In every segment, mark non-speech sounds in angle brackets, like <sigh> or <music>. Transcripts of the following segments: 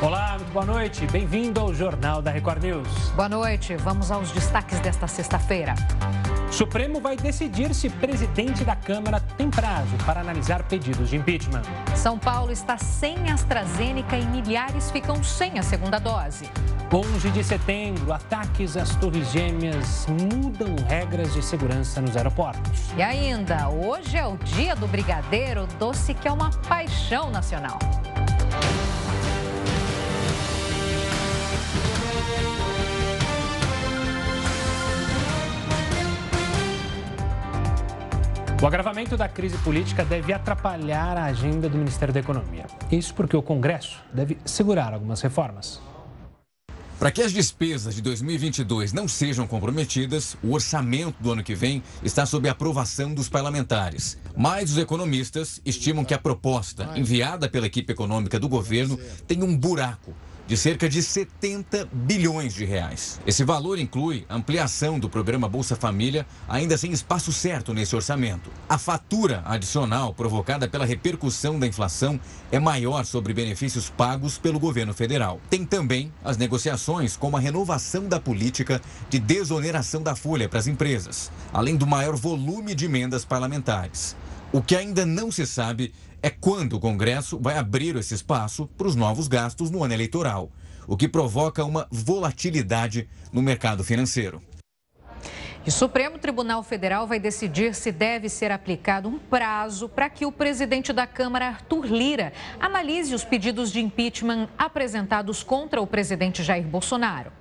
Olá, muito boa noite. Bem-vindo ao Jornal da Record News. Boa noite. Vamos aos destaques desta sexta-feira. Supremo vai decidir se presidente da Câmara tem prazo para analisar pedidos de impeachment. São Paulo está sem AstraZeneca e milhares ficam sem a segunda dose. 11 de setembro, ataques às Torres Gêmeas mudam regras de segurança nos aeroportos. E ainda, hoje é o dia do brigadeiro, doce que é uma paixão nacional. O agravamento da crise política deve atrapalhar a agenda do Ministério da Economia. Isso porque o Congresso deve segurar algumas reformas. Para que as despesas de 2022 não sejam comprometidas, o orçamento do ano que vem está sob aprovação dos parlamentares. Mas os economistas estimam que a proposta enviada pela equipe econômica do governo tem um buraco de cerca de 70 bilhões de reais. Esse valor inclui ampliação do programa Bolsa Família, ainda sem espaço certo nesse orçamento. A fatura adicional provocada pela repercussão da inflação é maior sobre benefícios pagos pelo governo federal. Tem também as negociações com a renovação da política de desoneração da folha para as empresas, além do maior volume de emendas parlamentares. O que ainda não se sabe é quando o Congresso vai abrir esse espaço para os novos gastos no ano eleitoral, o que provoca uma volatilidade no mercado financeiro. o Supremo Tribunal Federal vai decidir se deve ser aplicado um prazo para que o presidente da Câmara, Arthur Lira, analise os pedidos de impeachment apresentados contra o presidente Jair Bolsonaro.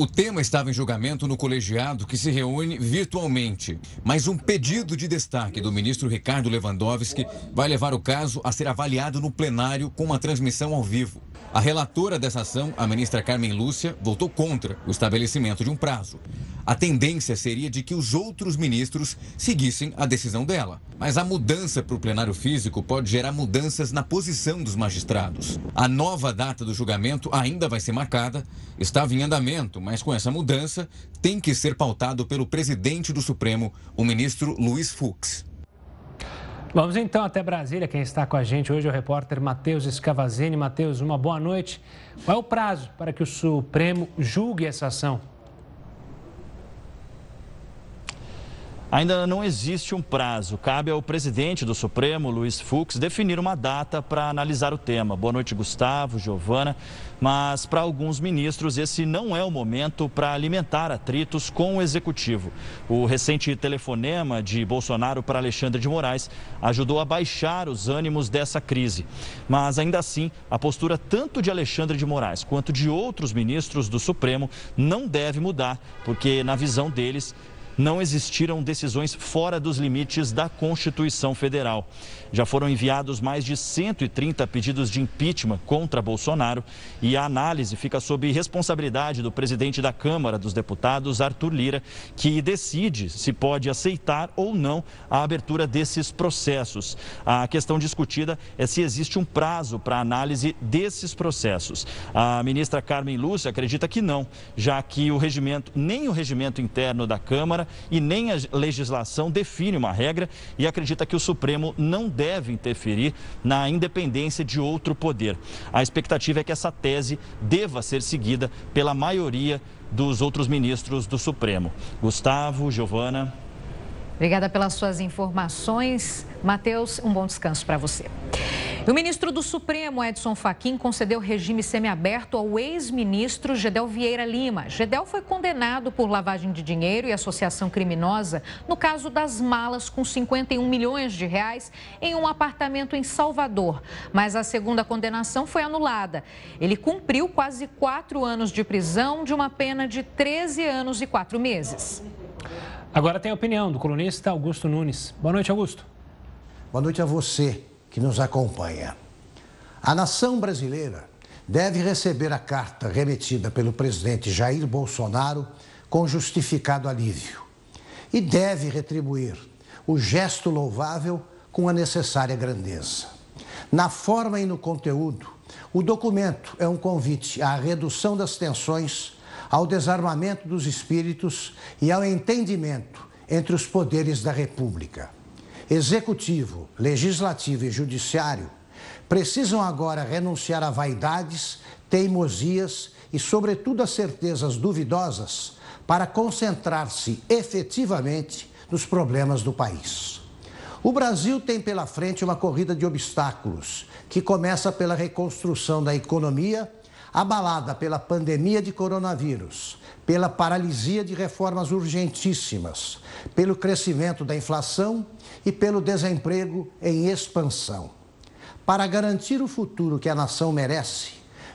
O tema estava em julgamento no colegiado que se reúne virtualmente, mas um pedido de destaque do ministro Ricardo Lewandowski vai levar o caso a ser avaliado no plenário com uma transmissão ao vivo. A relatora dessa ação, a ministra Carmen Lúcia, votou contra o estabelecimento de um prazo. A tendência seria de que os outros ministros seguissem a decisão dela. Mas a mudança para o plenário físico pode gerar mudanças na posição dos magistrados. A nova data do julgamento ainda vai ser marcada, estava em andamento, mas com essa mudança tem que ser pautado pelo presidente do Supremo, o ministro Luiz Fux. Vamos então até Brasília. Quem está com a gente hoje é o repórter Matheus Escavazini. Matheus, uma boa noite. Qual é o prazo para que o Supremo julgue essa ação? Ainda não existe um prazo. Cabe ao presidente do Supremo, Luiz Fux, definir uma data para analisar o tema. Boa noite, Gustavo, Giovana. Mas para alguns ministros, esse não é o momento para alimentar atritos com o executivo. O recente telefonema de Bolsonaro para Alexandre de Moraes ajudou a baixar os ânimos dessa crise. Mas ainda assim, a postura tanto de Alexandre de Moraes quanto de outros ministros do Supremo não deve mudar, porque, na visão deles, não existiram decisões fora dos limites da Constituição Federal. Já foram enviados mais de 130 pedidos de impeachment contra Bolsonaro e a análise fica sob responsabilidade do presidente da Câmara dos Deputados, Arthur Lira, que decide se pode aceitar ou não a abertura desses processos. A questão discutida é se existe um prazo para análise desses processos. A ministra Carmen Lúcia acredita que não, já que o regimento, nem o regimento interno da Câmara e nem a legislação define uma regra e acredita que o Supremo não deve interferir na independência de outro poder. A expectativa é que essa tese deva ser seguida pela maioria dos outros ministros do Supremo. Gustavo, Giovana. Obrigada pelas suas informações. Matheus, um bom descanso para você. O ministro do Supremo, Edson Fachin, concedeu regime semiaberto ao ex-ministro Gedel Vieira Lima. Gedel foi condenado por lavagem de dinheiro e associação criminosa no caso das malas com 51 milhões de reais em um apartamento em Salvador. Mas a segunda condenação foi anulada. Ele cumpriu quase quatro anos de prisão de uma pena de 13 anos e quatro meses. Agora tem a opinião do colunista Augusto Nunes. Boa noite, Augusto. Boa noite a você que nos acompanha. A nação brasileira deve receber a carta remetida pelo presidente Jair Bolsonaro com justificado alívio e deve retribuir o gesto louvável com a necessária grandeza. Na forma e no conteúdo, o documento é um convite à redução das tensões ao desarmamento dos espíritos e ao entendimento entre os poderes da República. Executivo, Legislativo e Judiciário precisam agora renunciar a vaidades, teimosias e, sobretudo, a certezas duvidosas para concentrar-se efetivamente nos problemas do país. O Brasil tem pela frente uma corrida de obstáculos que começa pela reconstrução da economia, abalada pela pandemia de coronavírus, pela paralisia de reformas urgentíssimas, pelo crescimento da inflação e pelo desemprego em expansão. Para garantir o futuro que a nação merece,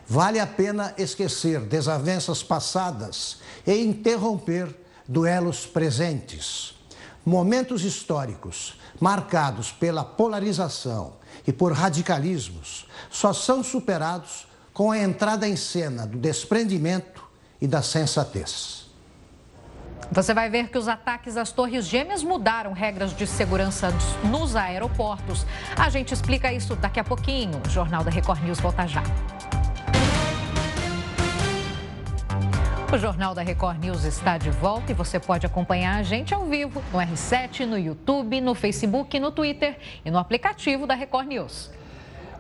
vale a pena esquecer desavenças passadas e interromper duelos presentes. Momentos históricos marcados pela polarização e por radicalismos só são superados com a entrada em cena do desprendimento e da sensatez. Você vai ver que os ataques às Torres Gêmeas mudaram regras de segurança nos aeroportos. A gente explica isso daqui a pouquinho. O Jornal da Record News volta já. O Jornal da Record News está de volta e você pode acompanhar a gente ao vivo no R7, no YouTube, no Facebook, no Twitter e no aplicativo da Record News.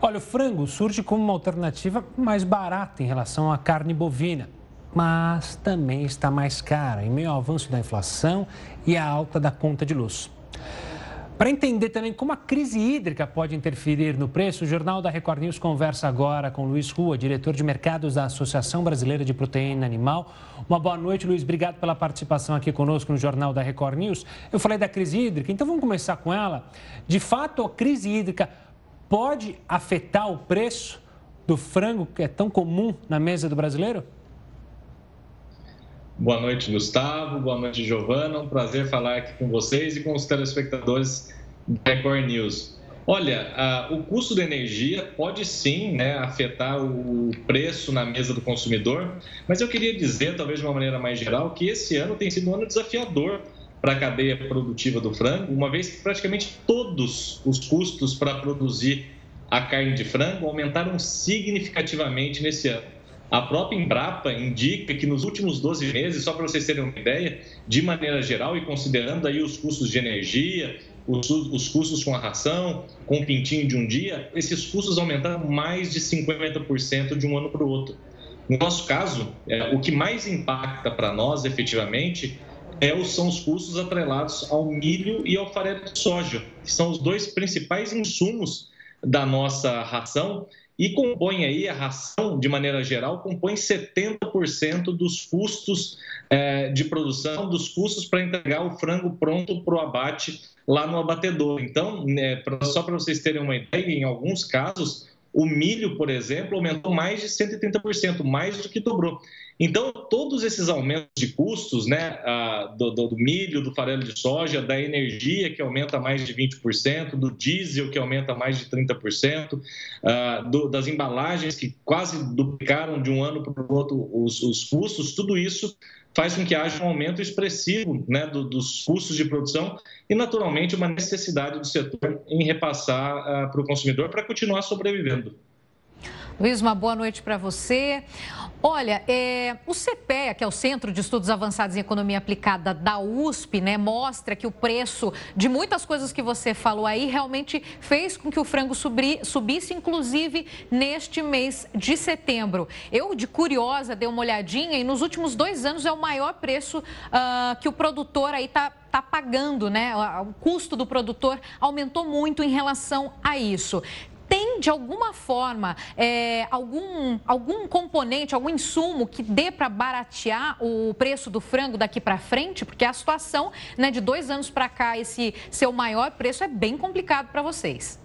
Olha, o frango surge como uma alternativa mais barata em relação à carne bovina, mas também está mais cara em meio ao avanço da inflação e à alta da conta de luz. Para entender também como a crise hídrica pode interferir no preço, o Jornal da Record News conversa agora com Luiz Rua, diretor de mercados da Associação Brasileira de Proteína Animal. Uma boa noite, Luiz. Obrigado pela participação aqui conosco no Jornal da Record News. Eu falei da crise hídrica, então vamos começar com ela. De fato, a crise hídrica pode afetar o preço do frango que é tão comum na mesa do brasileiro? Boa noite, Gustavo. Boa noite, Giovana. Um prazer falar aqui com vocês e com os telespectadores da Record News. Olha, o custo da energia pode sim né, afetar o preço na mesa do consumidor, mas eu queria dizer, talvez de uma maneira mais geral, que esse ano tem sido um ano desafiador para a cadeia produtiva do frango, uma vez que praticamente todos os custos para produzir a carne de frango aumentaram significativamente nesse ano. A própria Embrapa indica que nos últimos 12 meses, só para vocês terem uma ideia, de maneira geral e considerando aí os custos de energia, os, os custos com a ração, com o pintinho de um dia, esses custos aumentaram mais de 50% de um ano para o outro. No nosso caso, é, o que mais impacta para nós efetivamente é, são os custos atrelados ao milho e ao farelo de soja, que são os dois principais insumos da nossa ração e compõe aí a ração, de maneira geral, compõe 70% dos custos é, de produção, dos custos para entregar o frango pronto para o abate lá no abatedor. Então, né, pra, só para vocês terem uma ideia, em alguns casos, o milho, por exemplo, aumentou mais de 130%, mais do que dobrou. Então, todos esses aumentos de custos, né, do, do, milho, do farelo de soja, da energia, que aumenta mais de 20%, do diesel, que aumenta mais de 30%, do, das embalagens, que quase duplicaram de um ano para o outro os, os custos, tudo isso faz com que haja um aumento expressivo né, do, dos custos de produção e, naturalmente, uma necessidade do setor em repassar uh, para o consumidor para continuar sobrevivendo. Luiz, uma boa noite para você. Olha, é, o CPEA, que é o Centro de Estudos Avançados em Economia Aplicada da USP, né, mostra que o preço de muitas coisas que você falou aí realmente fez com que o frango subri, subisse, inclusive neste mês de setembro. Eu, de curiosa, dei uma olhadinha e nos últimos dois anos é o maior preço uh, que o produtor aí está tá pagando, né? O custo do produtor aumentou muito em relação a isso tem de alguma forma é, algum, algum componente, algum insumo que dê para baratear o preço do frango daqui para frente? Porque a situação né, de dois anos para cá, esse seu maior preço é bem complicado para vocês.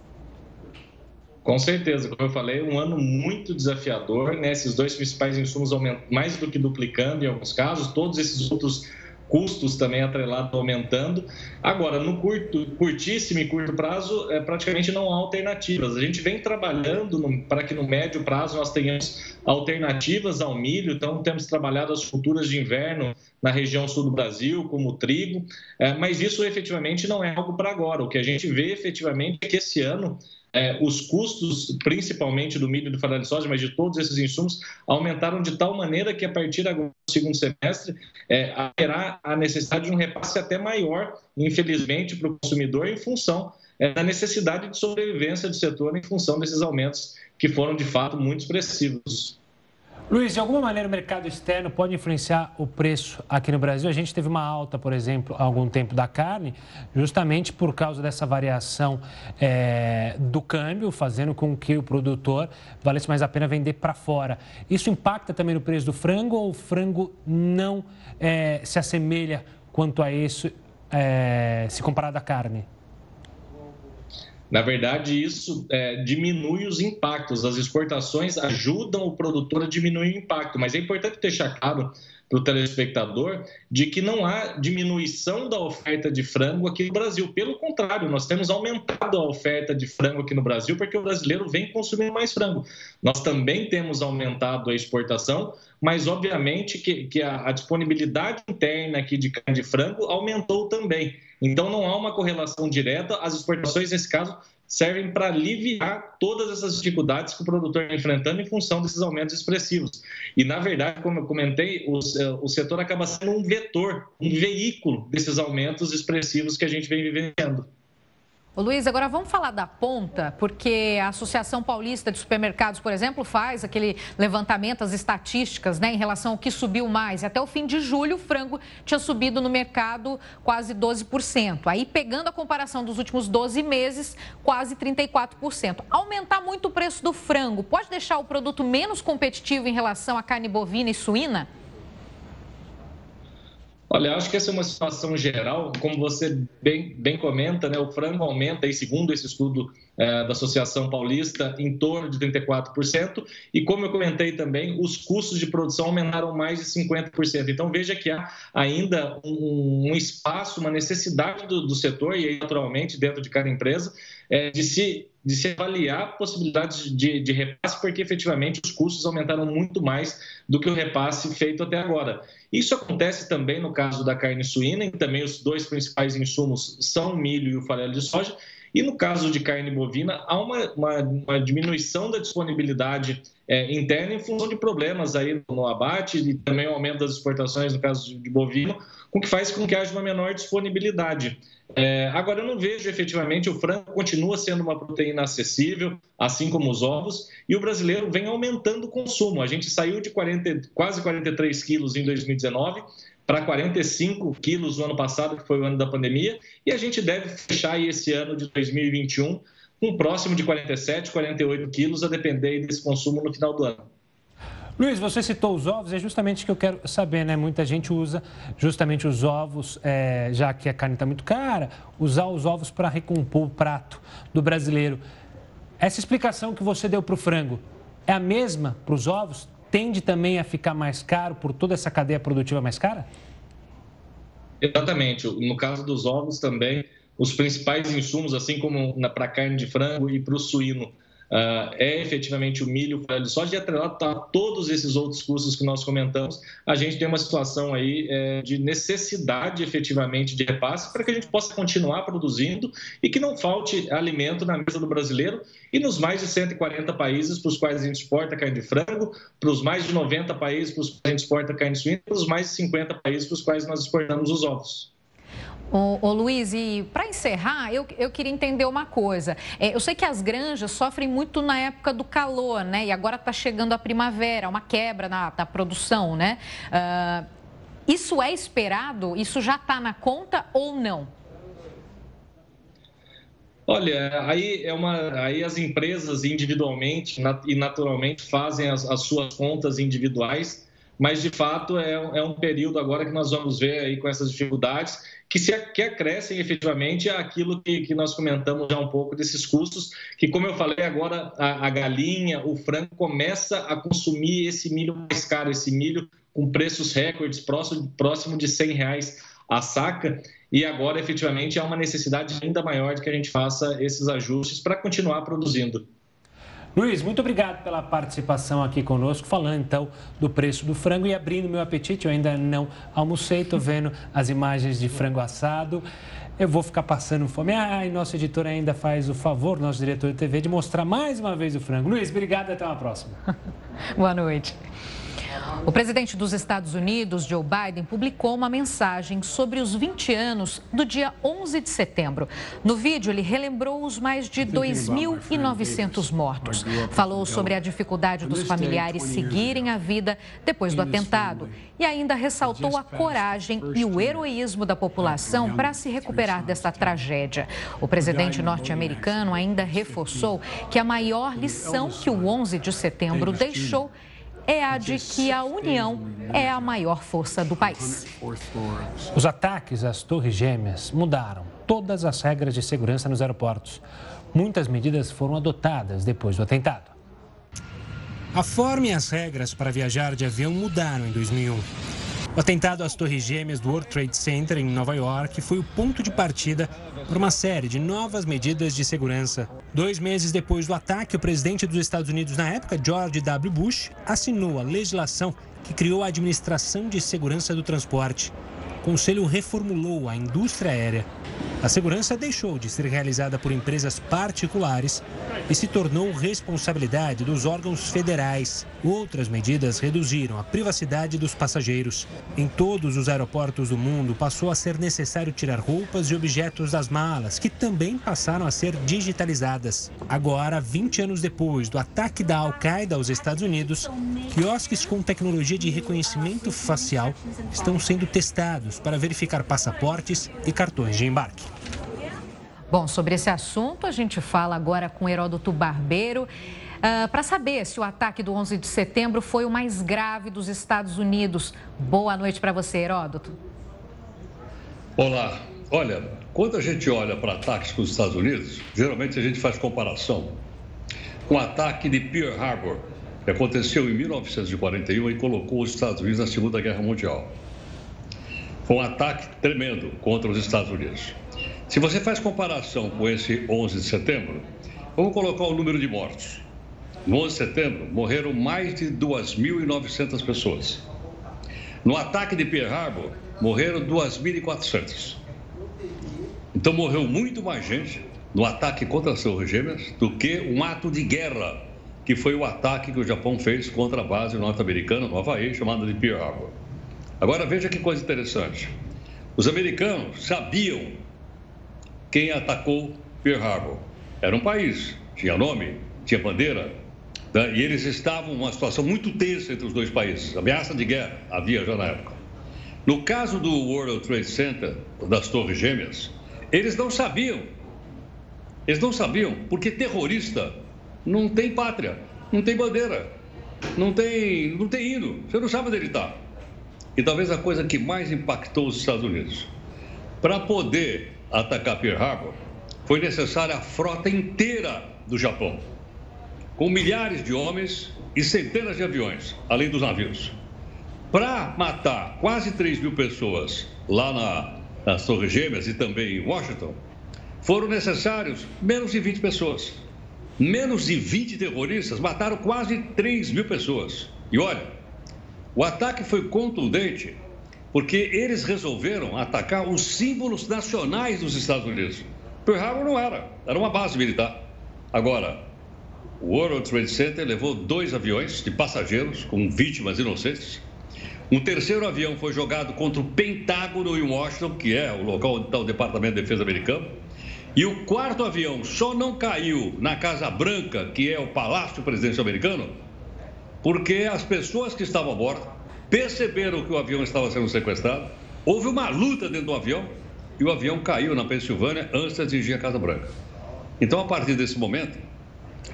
Com certeza, como eu falei, um ano muito desafiador, né? Esses dois principais insumos aumentam mais do que duplicando em alguns casos, todos esses outros custos também atrelados aumentando. Agora, no curto, curtíssimo e curto prazo, é, praticamente não há alternativas. A gente vem trabalhando para que no médio prazo nós tenhamos alternativas ao milho, então temos trabalhado as culturas de inverno na região sul do Brasil, como o trigo, é, mas isso efetivamente não é algo para agora. O que a gente vê efetivamente é que esse ano é, os custos, principalmente do milho do farelo de soja, mas de todos esses insumos, aumentaram de tal maneira que a partir do segundo semestre é, haverá a necessidade de um repasse até maior, infelizmente, para o consumidor em função é, da necessidade de sobrevivência do setor em função desses aumentos que foram de fato muito expressivos. Luiz, de alguma maneira o mercado externo pode influenciar o preço aqui no Brasil? A gente teve uma alta, por exemplo, há algum tempo da carne, justamente por causa dessa variação é, do câmbio, fazendo com que o produtor valesse mais a pena vender para fora. Isso impacta também no preço do frango ou o frango não é, se assemelha quanto a isso é, se comparado à carne? Na verdade, isso é, diminui os impactos. As exportações ajudam o produtor a diminuir o impacto, mas é importante deixar claro para o telespectador de que não há diminuição da oferta de frango aqui no Brasil. Pelo contrário, nós temos aumentado a oferta de frango aqui no Brasil porque o brasileiro vem consumindo mais frango. Nós também temos aumentado a exportação, mas obviamente que, que a, a disponibilidade interna aqui de carne de frango aumentou também. Então, não há uma correlação direta. As exportações, nesse caso, servem para aliviar todas essas dificuldades que o produtor está enfrentando em função desses aumentos expressivos. E, na verdade, como eu comentei, o, o setor acaba sendo um vetor, um veículo desses aumentos expressivos que a gente vem vivenciando. Ô Luiz, agora vamos falar da ponta, porque a Associação Paulista de Supermercados, por exemplo, faz aquele levantamento, as estatísticas, né, em relação ao que subiu mais. Até o fim de julho, o frango tinha subido no mercado quase 12%. Aí, pegando a comparação dos últimos 12 meses, quase 34%. Aumentar muito o preço do frango pode deixar o produto menos competitivo em relação à carne bovina e suína? Olha, acho que essa é uma situação geral, como você bem, bem comenta, né, o frango aumenta, aí, segundo esse estudo é, da Associação Paulista, em torno de 34%, e como eu comentei também, os custos de produção aumentaram mais de 50%. Então, veja que há ainda um, um espaço, uma necessidade do, do, setor, e aí, naturalmente, dentro de cada empresa, é, de se de se avaliar possibilidades de, de repasse, porque efetivamente os custos aumentaram muito mais do que o repasse feito até agora. Isso acontece também no caso da carne suína, e também os dois principais insumos são o milho e o farelo de soja. E no caso de carne bovina, há uma, uma, uma diminuição da disponibilidade é, interna em função de problemas aí no abate e também o aumento das exportações no caso de bovino, o que faz com que haja uma menor disponibilidade. É, agora, eu não vejo efetivamente o frango continua sendo uma proteína acessível, assim como os ovos, e o brasileiro vem aumentando o consumo. A gente saiu de 40, quase 43 quilos em 2019 para 45 quilos no ano passado, que foi o ano da pandemia, e a gente deve fechar esse ano de 2021 com próximo de 47, 48 quilos, a depender desse consumo no final do ano. Luiz, você citou os ovos, é justamente o que eu quero saber, né? Muita gente usa justamente os ovos, é, já que a carne está muito cara, usar os ovos para recompor o prato do brasileiro. Essa explicação que você deu para o frango é a mesma para os ovos? Tende também a ficar mais caro por toda essa cadeia produtiva mais cara? Exatamente. No caso dos ovos também, os principais insumos, assim como para a carne de frango e para o suíno, uh, é efetivamente o milho, farelo de soja, e atrelado a todos esses outros custos que nós comentamos, a gente tem uma situação aí é, de necessidade efetivamente de repasse para que a gente possa continuar produzindo e que não falte alimento na mesa do brasileiro e nos mais de 140 países para os quais a gente exporta carne de frango, para os mais de 90 países para os quais a gente exporta carne de suína, para os mais de 50 países para os quais nós exportamos os ovos. Ô, ô Luiz, e para encerrar, eu, eu queria entender uma coisa. É, eu sei que as granjas sofrem muito na época do calor, né? E agora está chegando a primavera, uma quebra na, na produção, né? Uh, isso é esperado? Isso já está na conta ou não? Olha, aí, é uma, aí as empresas individualmente e naturalmente fazem as, as suas contas individuais, mas de fato é, é um período agora que nós vamos ver aí com essas dificuldades que, se, que acrescem efetivamente aquilo que, que nós comentamos já um pouco desses custos, que, como eu falei agora, a, a galinha, o frango começa a consumir esse milho mais caro, esse milho com preços recordes, próximo, próximo de 100 reais a saca, e agora efetivamente há uma necessidade ainda maior de que a gente faça esses ajustes para continuar produzindo. Luiz, muito obrigado pela participação aqui conosco, falando então do preço do frango e abrindo meu apetite. Eu ainda não almocei, estou vendo as imagens de frango assado. Eu vou ficar passando fome. Ah, e nosso editor ainda faz o favor, nosso diretor de TV, de mostrar mais uma vez o frango. Luiz, obrigado e até uma próxima. <laughs> Boa noite. O presidente dos Estados Unidos, Joe Biden, publicou uma mensagem sobre os 20 anos do dia 11 de setembro. No vídeo, ele relembrou os mais de 2.900 mortos. Falou sobre a dificuldade dos familiares seguirem a vida depois do atentado e ainda ressaltou a coragem e o heroísmo da população para se recuperar dessa tragédia. O presidente norte-americano ainda reforçou que a maior lição que o 11 de setembro deixou é a de que a União é a maior força do país. Os ataques às Torres Gêmeas mudaram todas as regras de segurança nos aeroportos. Muitas medidas foram adotadas depois do atentado. A forma e as regras para viajar de avião mudaram em 2001. O atentado às Torres Gêmeas do World Trade Center em Nova York foi o ponto de partida para uma série de novas medidas de segurança. Dois meses depois do ataque, o presidente dos Estados Unidos na época, George W. Bush, assinou a legislação que criou a Administração de Segurança do Transporte. O Conselho reformulou a indústria aérea. A segurança deixou de ser realizada por empresas particulares e se tornou responsabilidade dos órgãos federais. Outras medidas reduziram a privacidade dos passageiros. Em todos os aeroportos do mundo, passou a ser necessário tirar roupas e objetos das malas, que também passaram a ser digitalizadas. Agora, 20 anos depois do ataque da Al-Qaeda aos Estados Unidos, quiosques com tecnologia de reconhecimento facial estão sendo testados para verificar passaportes e cartões de embarque. Bom, sobre esse assunto, a gente fala agora com Heródoto Barbeiro. Uh, para saber se o ataque do 11 de setembro foi o mais grave dos Estados Unidos. Boa noite para você, Heródoto. Olá. Olha, quando a gente olha para ataques com os Estados Unidos, geralmente a gente faz comparação com o ataque de Pearl Harbor, que aconteceu em 1941 e colocou os Estados Unidos na Segunda Guerra Mundial. Um ataque tremendo contra os Estados Unidos. Se você faz comparação com esse 11 de setembro, vamos colocar o número de mortos. No 11 de setembro, morreram mais de 2.900 pessoas. No ataque de Pearl Harbor, morreram 2.400. Então, morreu muito mais gente no ataque contra as Torres Gêmeas do que um ato de guerra, que foi o ataque que o Japão fez contra a base norte-americana no Havaí, chamada de Pearl Harbor. Agora, veja que coisa interessante. Os americanos sabiam quem atacou Pearl Harbor. Era um país, tinha nome, tinha bandeira, né? E eles estavam numa situação muito tensa entre os dois países. Ameaça de guerra havia já na época. No caso do World Trade Center, das Torres Gêmeas, eles não sabiam. Eles não sabiam, porque terrorista não tem pátria, não tem bandeira, não tem, não tem hino. Você não sabe onde ele está. E talvez a coisa que mais impactou os Estados Unidos. Para poder atacar Pearl Harbor, foi necessária a frota inteira do Japão com milhares de homens e centenas de aviões, além dos navios. Para matar quase 3 mil pessoas lá na, nas Torres Gêmeas e também em Washington, foram necessários menos de 20 pessoas. Menos de 20 terroristas mataram quase 3 mil pessoas. E olha, o ataque foi contundente porque eles resolveram atacar os símbolos nacionais dos Estados Unidos. Pearl Harbor não era, era uma base militar. Agora, o World Trade Center levou dois aviões de passageiros com vítimas inocentes. Um terceiro avião foi jogado contra o Pentágono em Washington, que é o local onde está o Departamento de Defesa americano. E o quarto avião só não caiu na Casa Branca, que é o Palácio Presidencial americano, porque as pessoas que estavam a bordo perceberam que o avião estava sendo sequestrado. Houve uma luta dentro do avião e o avião caiu na Pensilvânia antes de atingir a Casa Branca. Então, a partir desse momento,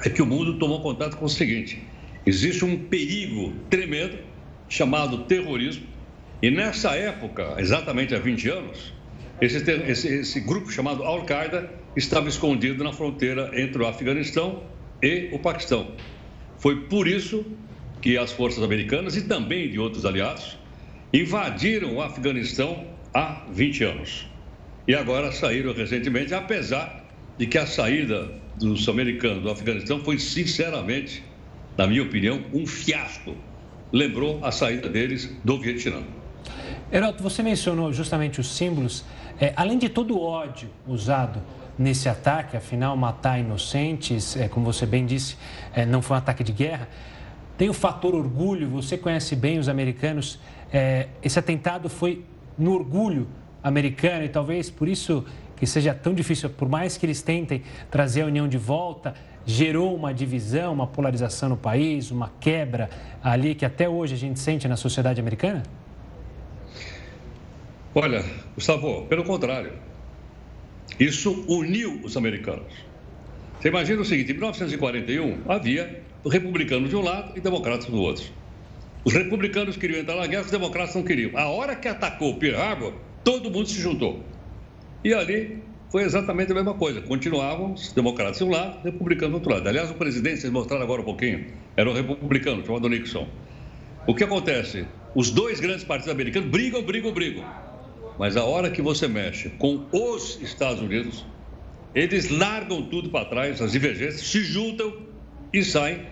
é que o mundo tomou contato com o seguinte: existe um perigo tremendo chamado terrorismo, e nessa época, exatamente há 20 anos, esse, esse, esse grupo chamado Al-Qaeda estava escondido na fronteira entre o Afeganistão e o Paquistão. Foi por isso que as forças americanas e também de outros aliados invadiram o Afeganistão há 20 anos. E agora saíram recentemente, apesar de que a saída dos americanos do Afeganistão foi, sinceramente, na minha opinião, um fiasco. Lembrou a saída deles do Vietnã. Heroto, você mencionou justamente os símbolos. É, além de todo o ódio usado nesse ataque, afinal, matar inocentes, é, como você bem disse, é, não foi um ataque de guerra. Tem o fator orgulho, você conhece bem os americanos. É, esse atentado foi no orgulho americano e talvez por isso que seja tão difícil, por mais que eles tentem trazer a união de volta, gerou uma divisão, uma polarização no país, uma quebra ali que até hoje a gente sente na sociedade americana? Olha, Gustavo, pelo contrário. Isso uniu os americanos. Você imagina o seguinte: em 1941 havia republicanos de um lado e democratas do outro. Os republicanos queriam entrar na guerra, os democratas não queriam. A hora que atacou Pearl Harbor, todo mundo se juntou. E ali foi exatamente a mesma coisa. Continuavam os democratas de um lado, republicanos do outro lado. Aliás, o presidente, vocês mostraram agora um pouquinho, era um republicano, chamado Nixon. O que acontece? Os dois grandes partidos americanos brigam, brigam, brigam. Mas a hora que você mexe com os Estados Unidos, eles largam tudo para trás, as divergências, se juntam e saem,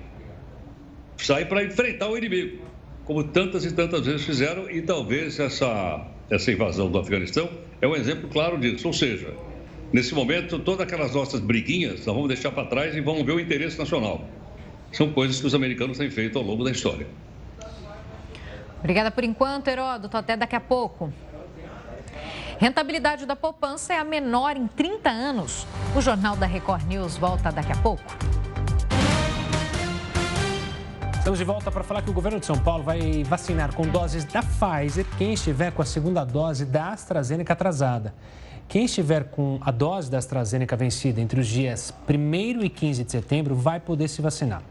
saem para enfrentar o inimigo, como tantas e tantas vezes fizeram, e talvez essa, essa invasão do Afeganistão é um exemplo claro disso. Ou seja, nesse momento, todas aquelas nossas briguinhas nós vamos deixar para trás e vamos ver o interesse nacional. São coisas que os americanos têm feito ao longo da história. Obrigada por enquanto, Heródoto. Até daqui a pouco. Rentabilidade da poupança é a menor em 30 anos. O Jornal da Record News volta daqui a pouco. Estamos de volta para falar que o governo de São Paulo vai vacinar com doses da Pfizer quem estiver com a segunda dose da AstraZeneca atrasada. Quem estiver com a dose da AstraZeneca vencida entre os dias 1 e 15 de setembro vai poder se vacinar.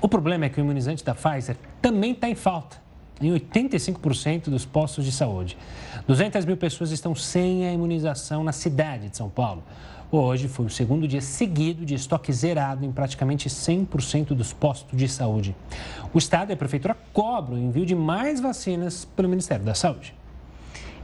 O problema é que o imunizante da Pfizer também está em falta em 85% dos postos de saúde. 200 mil pessoas estão sem a imunização na cidade de São Paulo. Hoje foi o segundo dia seguido de estoque zerado em praticamente 100% dos postos de saúde. O Estado e a Prefeitura cobram o envio de mais vacinas pelo Ministério da Saúde.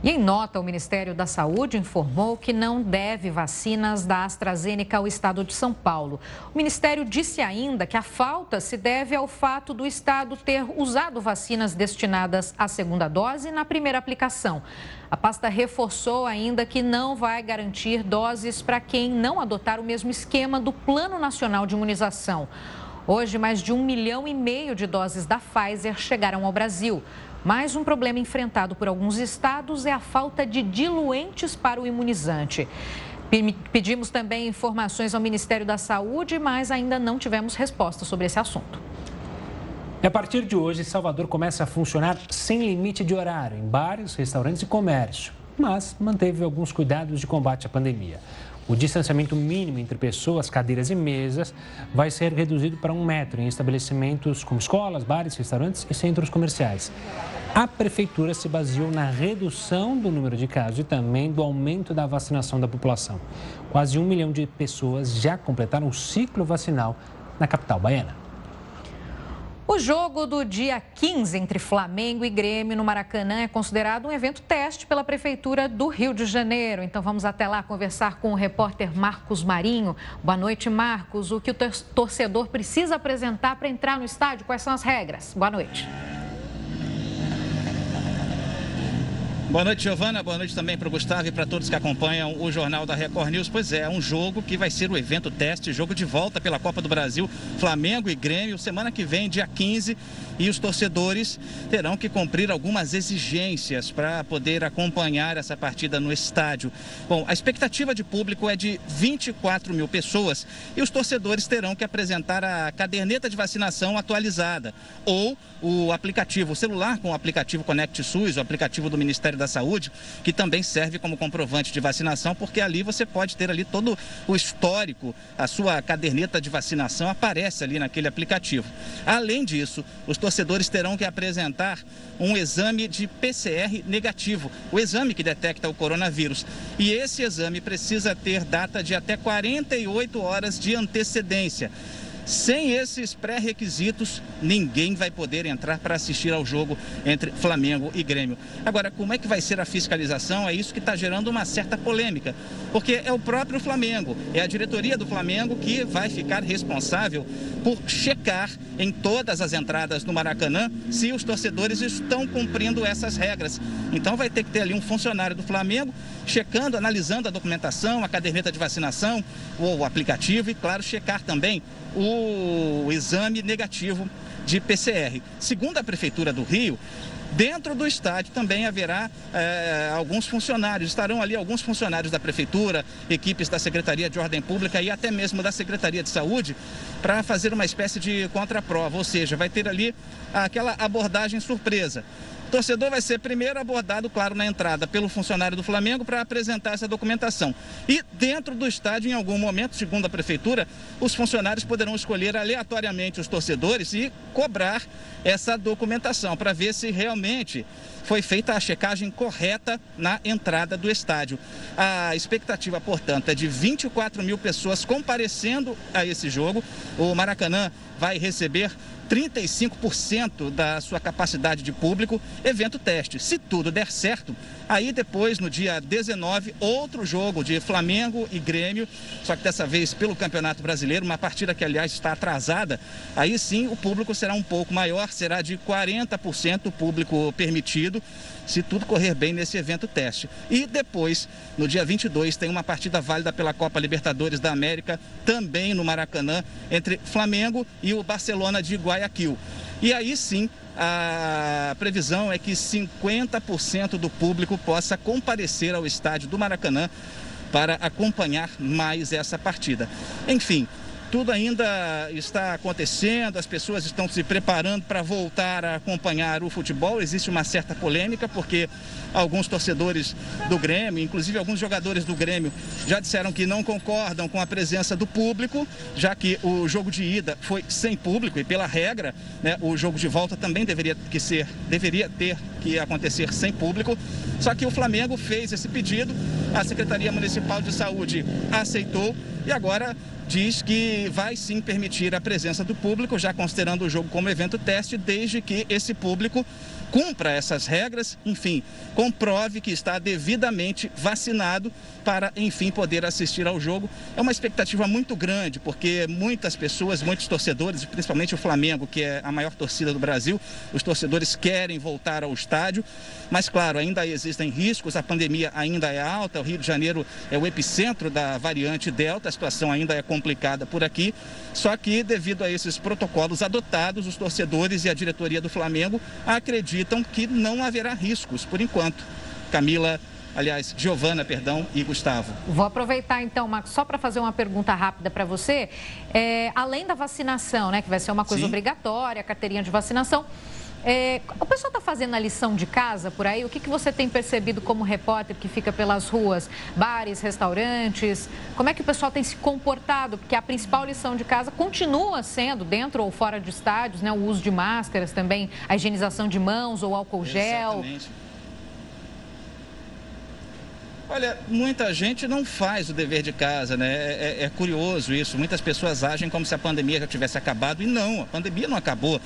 E em nota, o Ministério da Saúde informou que não deve vacinas da AstraZeneca ao estado de São Paulo. O Ministério disse ainda que a falta se deve ao fato do estado ter usado vacinas destinadas à segunda dose na primeira aplicação. A pasta reforçou ainda que não vai garantir doses para quem não adotar o mesmo esquema do Plano Nacional de Imunização. Hoje, mais de um milhão e meio de doses da Pfizer chegaram ao Brasil. Mais um problema enfrentado por alguns estados é a falta de diluentes para o imunizante. Pedimos também informações ao Ministério da Saúde, mas ainda não tivemos resposta sobre esse assunto. A partir de hoje, Salvador começa a funcionar sem limite de horário em bares, restaurantes e comércio, mas manteve alguns cuidados de combate à pandemia. O distanciamento mínimo entre pessoas, cadeiras e mesas vai ser reduzido para um metro em estabelecimentos como escolas, bares, restaurantes e centros comerciais. A prefeitura se baseou na redução do número de casos e também do aumento da vacinação da população. Quase um milhão de pessoas já completaram o ciclo vacinal na capital baiana. O jogo do dia 15 entre Flamengo e Grêmio no Maracanã é considerado um evento teste pela Prefeitura do Rio de Janeiro. Então vamos até lá conversar com o repórter Marcos Marinho. Boa noite, Marcos. O que o torcedor precisa apresentar para entrar no estádio? Quais são as regras? Boa noite. Boa noite, Giovana. Boa noite também para o Gustavo e para todos que acompanham o Jornal da Record News. Pois é, um jogo que vai ser o evento teste, jogo de volta pela Copa do Brasil, Flamengo e Grêmio, semana que vem, dia 15 e os torcedores terão que cumprir algumas exigências para poder acompanhar essa partida no estádio. Bom, a expectativa de público é de 24 mil pessoas e os torcedores terão que apresentar a caderneta de vacinação atualizada ou o aplicativo, o celular com o aplicativo Conect SUS, o aplicativo do Ministério da Saúde, que também serve como comprovante de vacinação, porque ali você pode ter ali todo o histórico, a sua caderneta de vacinação aparece ali naquele aplicativo. Além disso, os torcedores terão que apresentar um exame de PCR negativo, o exame que detecta o coronavírus. E esse exame precisa ter data de até 48 horas de antecedência. Sem esses pré-requisitos, ninguém vai poder entrar para assistir ao jogo entre Flamengo e Grêmio. Agora, como é que vai ser a fiscalização? É isso que está gerando uma certa polêmica, porque é o próprio Flamengo, é a diretoria do Flamengo que vai ficar responsável por checar em todas as entradas no Maracanã se os torcedores estão cumprindo essas regras. Então, vai ter que ter ali um funcionário do Flamengo checando, analisando a documentação, a caderneta de vacinação, o aplicativo e, claro, checar também o exame negativo de PCR. Segundo a Prefeitura do Rio, Dentro do estádio também haverá é, alguns funcionários, estarão ali alguns funcionários da Prefeitura, equipes da Secretaria de Ordem Pública e até mesmo da Secretaria de Saúde para fazer uma espécie de contraprova, ou seja, vai ter ali aquela abordagem surpresa. O torcedor vai ser primeiro abordado, claro, na entrada pelo funcionário do Flamengo para apresentar essa documentação. E dentro do estádio, em algum momento, segundo a prefeitura, os funcionários poderão escolher aleatoriamente os torcedores e cobrar essa documentação para ver se realmente foi feita a checagem correta na entrada do estádio. A expectativa, portanto, é de 24 mil pessoas comparecendo a esse jogo. O Maracanã vai receber 35% da sua capacidade de público, evento teste. Se tudo der certo, aí depois, no dia 19, outro jogo de Flamengo e Grêmio, só que dessa vez pelo Campeonato Brasileiro, uma partida que, aliás, está atrasada. Aí sim o público será um pouco maior, será de 40% o público permitido se tudo correr bem nesse evento teste. E depois, no dia 22, tem uma partida válida pela Copa Libertadores da América, também no Maracanã, entre Flamengo e o Barcelona de Guayaquil. E aí sim, a previsão é que 50% do público possa comparecer ao estádio do Maracanã para acompanhar mais essa partida. Enfim, tudo ainda está acontecendo, as pessoas estão se preparando para voltar a acompanhar o futebol. Existe uma certa polêmica, porque alguns torcedores do Grêmio, inclusive alguns jogadores do Grêmio, já disseram que não concordam com a presença do público, já que o jogo de ida foi sem público e, pela regra, né, o jogo de volta também deveria, que ser, deveria ter que acontecer sem público. Só que o Flamengo fez esse pedido, a Secretaria Municipal de Saúde aceitou e agora diz que vai sim permitir a presença do público, já considerando o jogo como evento teste, desde que esse público cumpra essas regras, enfim, comprove que está devidamente vacinado para, enfim, poder assistir ao jogo. É uma expectativa muito grande, porque muitas pessoas, muitos torcedores, principalmente o Flamengo, que é a maior torcida do Brasil, os torcedores querem voltar ao estádio, mas, claro, ainda existem riscos, a pandemia ainda é alta, o Rio de Janeiro é o epicentro da variante Delta, a situação ainda é complicada por aqui, só que, devido a esses protocolos adotados, os torcedores e a diretoria do Flamengo acreditam que não haverá riscos por enquanto. Camila, aliás, Giovana, perdão, e Gustavo. Vou aproveitar então, Marcos, só para fazer uma pergunta rápida para você. É, além da vacinação, né, que vai ser uma coisa Sim. obrigatória, a carteirinha de vacinação, é, o pessoal está fazendo a lição de casa por aí? O que, que você tem percebido como repórter que fica pelas ruas, bares, restaurantes? Como é que o pessoal tem se comportado? Porque a principal lição de casa continua sendo, dentro ou fora de estádios, né, o uso de máscaras também, a higienização de mãos ou álcool gel. Exatamente. Olha, muita gente não faz o dever de casa, né? É, é, é, curioso isso. Muitas pessoas agem como se a pandemia já tivesse acabado e não, a pandemia não acabou.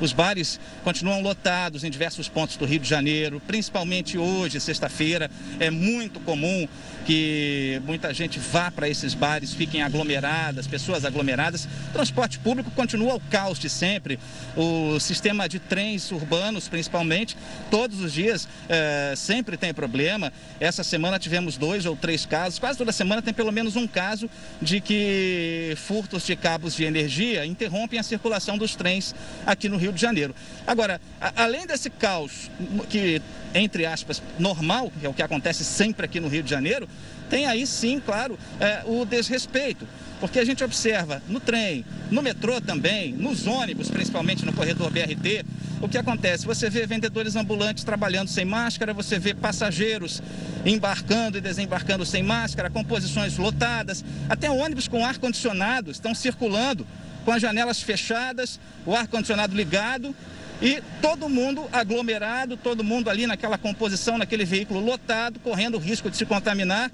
Os bares continuam lotados em diversos pontos do Rio de Janeiro, principalmente hoje, sexta-feira. É muito comum que muita gente vá para esses bares, fiquem aglomeradas, pessoas aglomeradas. Transporte público continua o caos de sempre. O sistema de trens urbanos, principalmente, todos os dias é, sempre tem problema. Essa semana tivemos dois ou três casos, quase toda semana tem pelo menos um caso de que furtos de cabos de energia interrompem a circulação dos trens aqui no Rio de Janeiro. Agora, a, além desse caos, que, entre aspas, normal, que é o que acontece sempre aqui no Rio de Janeiro, tem aí sim, claro, é, o desrespeito. Porque a gente observa no trem, no metrô também, nos ônibus, principalmente no corredor BRT, o que acontece? Você vê vendedores ambulantes trabalhando sem máscara, você vê passageiros embarcando e desembarcando sem máscara, composições lotadas, até ônibus com ar-condicionado estão circulando com as janelas fechadas, o ar-condicionado ligado e todo mundo aglomerado, todo mundo ali naquela composição, naquele veículo lotado, correndo o risco de se contaminar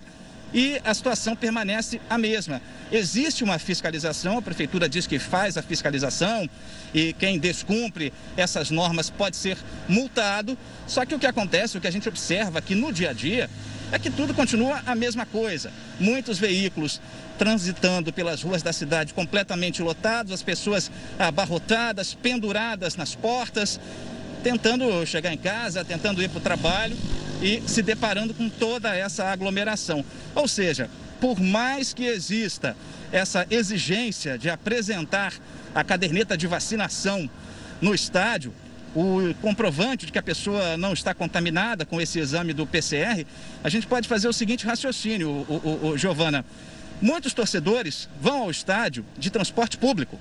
e a situação permanece a mesma. Existe uma fiscalização, a prefeitura diz que faz a fiscalização e quem descumpre essas normas pode ser multado. Só que o que acontece, o que a gente observa aqui no dia a dia, é que tudo continua a mesma coisa. Muitos veículos transitando pelas ruas da cidade completamente lotados, as pessoas abarrotadas, penduradas nas portas, tentando chegar em casa, tentando ir para o trabalho e se deparando com toda essa aglomeração. Ou seja, por mais que exista essa exigência de apresentar a caderneta de vacinação no estádio, o comprovante de que a pessoa não está contaminada com esse exame do PCR, a gente pode fazer o seguinte raciocínio, o, o, o Giovana. Muitos torcedores vão ao estádio de transporte público.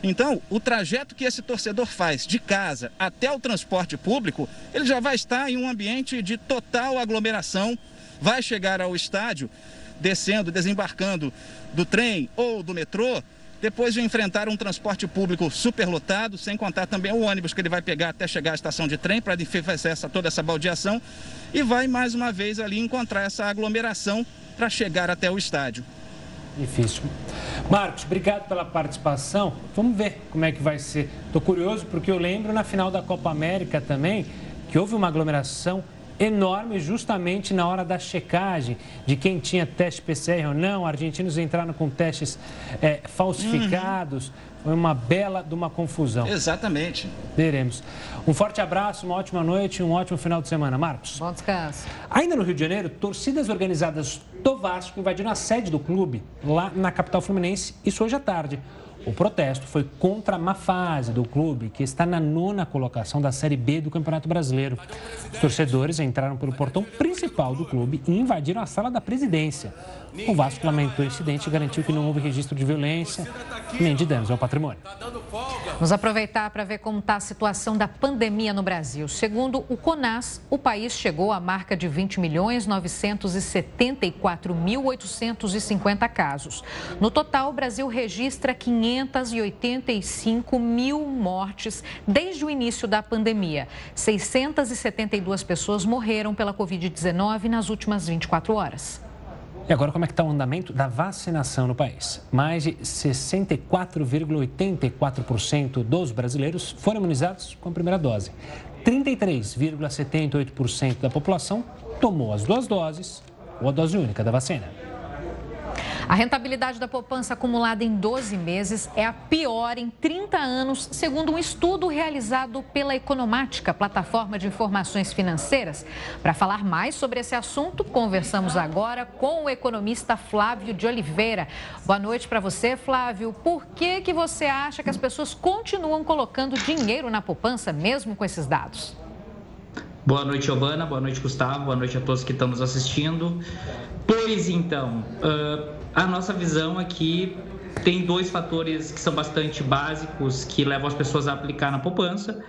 Então, o trajeto que esse torcedor faz de casa até o transporte público, ele já vai estar em um ambiente de total aglomeração, vai chegar ao estádio descendo, desembarcando do trem ou do metrô, depois de enfrentar um transporte público superlotado, sem contar também o ônibus que ele vai pegar até chegar à estação de trem para fazer essa, toda essa baldeação, e vai mais uma vez ali encontrar essa aglomeração para chegar até o estádio. Difícil. Marcos, obrigado pela participação. Vamos ver como é que vai ser. Estou curioso porque eu lembro na final da Copa América também que houve uma aglomeração enorme justamente na hora da checagem de quem tinha teste PCR ou não. Argentinos entraram com testes é, falsificados. Uhum. Foi uma bela de uma confusão. Exatamente. Veremos. Um forte abraço, uma ótima noite e um ótimo final de semana. Marcos. Bom descanso. Ainda no Rio de Janeiro, torcidas organizadas do Vasco invadiram a sede do clube lá na capital fluminense, isso hoje à tarde. O protesto foi contra a má fase do clube, que está na nona colocação da Série B do Campeonato Brasileiro. Os torcedores entraram pelo portão principal do clube e invadiram a sala da presidência. O Vasco lamentou o incidente e garantiu que não houve registro de violência nem de danos ao patrimônio. Vamos aproveitar para ver como está a situação da pandemia no Brasil. Segundo o CONAS, o país chegou à marca de 20 milhões 974.850 casos. No total, o Brasil registra 585 mil mortes desde o início da pandemia. 672 pessoas morreram pela Covid-19 nas últimas 24 horas. E agora, como é que está o andamento da vacinação no país? Mais de 64,84% dos brasileiros foram imunizados com a primeira dose. 33,78% da população tomou as duas doses ou a dose única da vacina. A rentabilidade da poupança acumulada em 12 meses é a pior em 30 anos, segundo um estudo realizado pela Economática, plataforma de informações financeiras. Para falar mais sobre esse assunto, conversamos agora com o economista Flávio de Oliveira. Boa noite para você, Flávio. Por que, que você acha que as pessoas continuam colocando dinheiro na poupança, mesmo com esses dados? Boa noite, Giovana. Boa noite, Gustavo. Boa noite a todos que estão nos assistindo. Pois então, uh, a nossa visão aqui tem dois fatores que são bastante básicos que levam as pessoas a aplicar na poupança.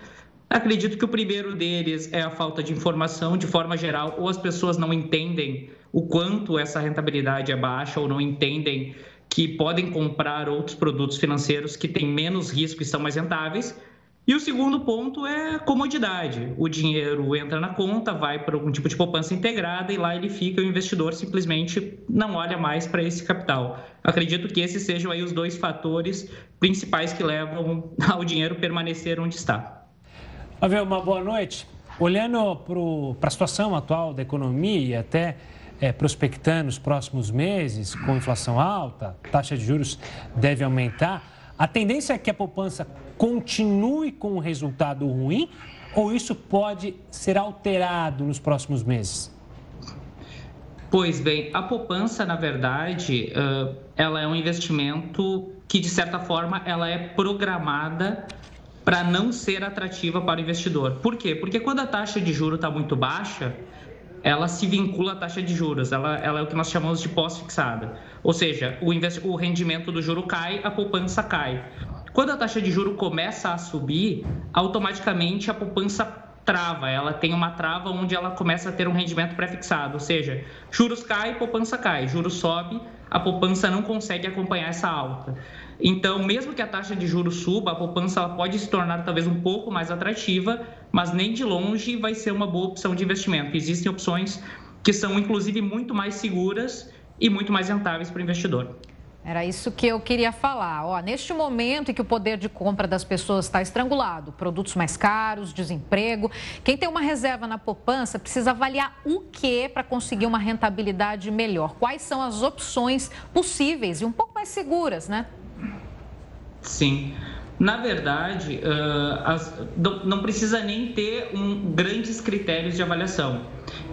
Acredito que o primeiro deles é a falta de informação de forma geral, ou as pessoas não entendem o quanto essa rentabilidade é baixa, ou não entendem que podem comprar outros produtos financeiros que têm menos risco e são mais rentáveis. E o segundo ponto é comodidade. O dinheiro entra na conta, vai para algum tipo de poupança integrada e lá ele fica, o investidor simplesmente não olha mais para esse capital. Acredito que esses sejam aí os dois fatores principais que levam <laughs> ao dinheiro permanecer onde está. Avel, uma boa noite. Olhando para a situação atual da economia e até é, prospectando os próximos meses, com inflação alta, taxa de juros deve aumentar, a tendência é que a poupança continue com um resultado ruim ou isso pode ser alterado nos próximos meses? Pois bem, a poupança, na verdade, ela é um investimento que, de certa forma, ela é programada para não ser atrativa para o investidor. Por quê? Porque quando a taxa de juro está muito baixa, ela se vincula à taxa de juros, ela, ela é o que nós chamamos de pós-fixada. Ou seja, o, o rendimento do juro cai, a poupança cai. Quando a taxa de juro começa a subir, automaticamente a poupança trava, ela tem uma trava onde ela começa a ter um rendimento pré-fixado, ou seja, juros cai, poupança cai, juros sobe, a poupança não consegue acompanhar essa alta. Então, mesmo que a taxa de juros suba, a poupança pode se tornar talvez um pouco mais atrativa, mas nem de longe vai ser uma boa opção de investimento. Existem opções que são, inclusive, muito mais seguras e muito mais rentáveis para o investidor. Era isso que eu queria falar. Ó, neste momento em que o poder de compra das pessoas está estrangulado, produtos mais caros, desemprego, quem tem uma reserva na poupança precisa avaliar o que para conseguir uma rentabilidade melhor. Quais são as opções possíveis e um pouco mais seguras, né? Sim. Na verdade, as, não, precisa nem ter grandes critérios de avaliação.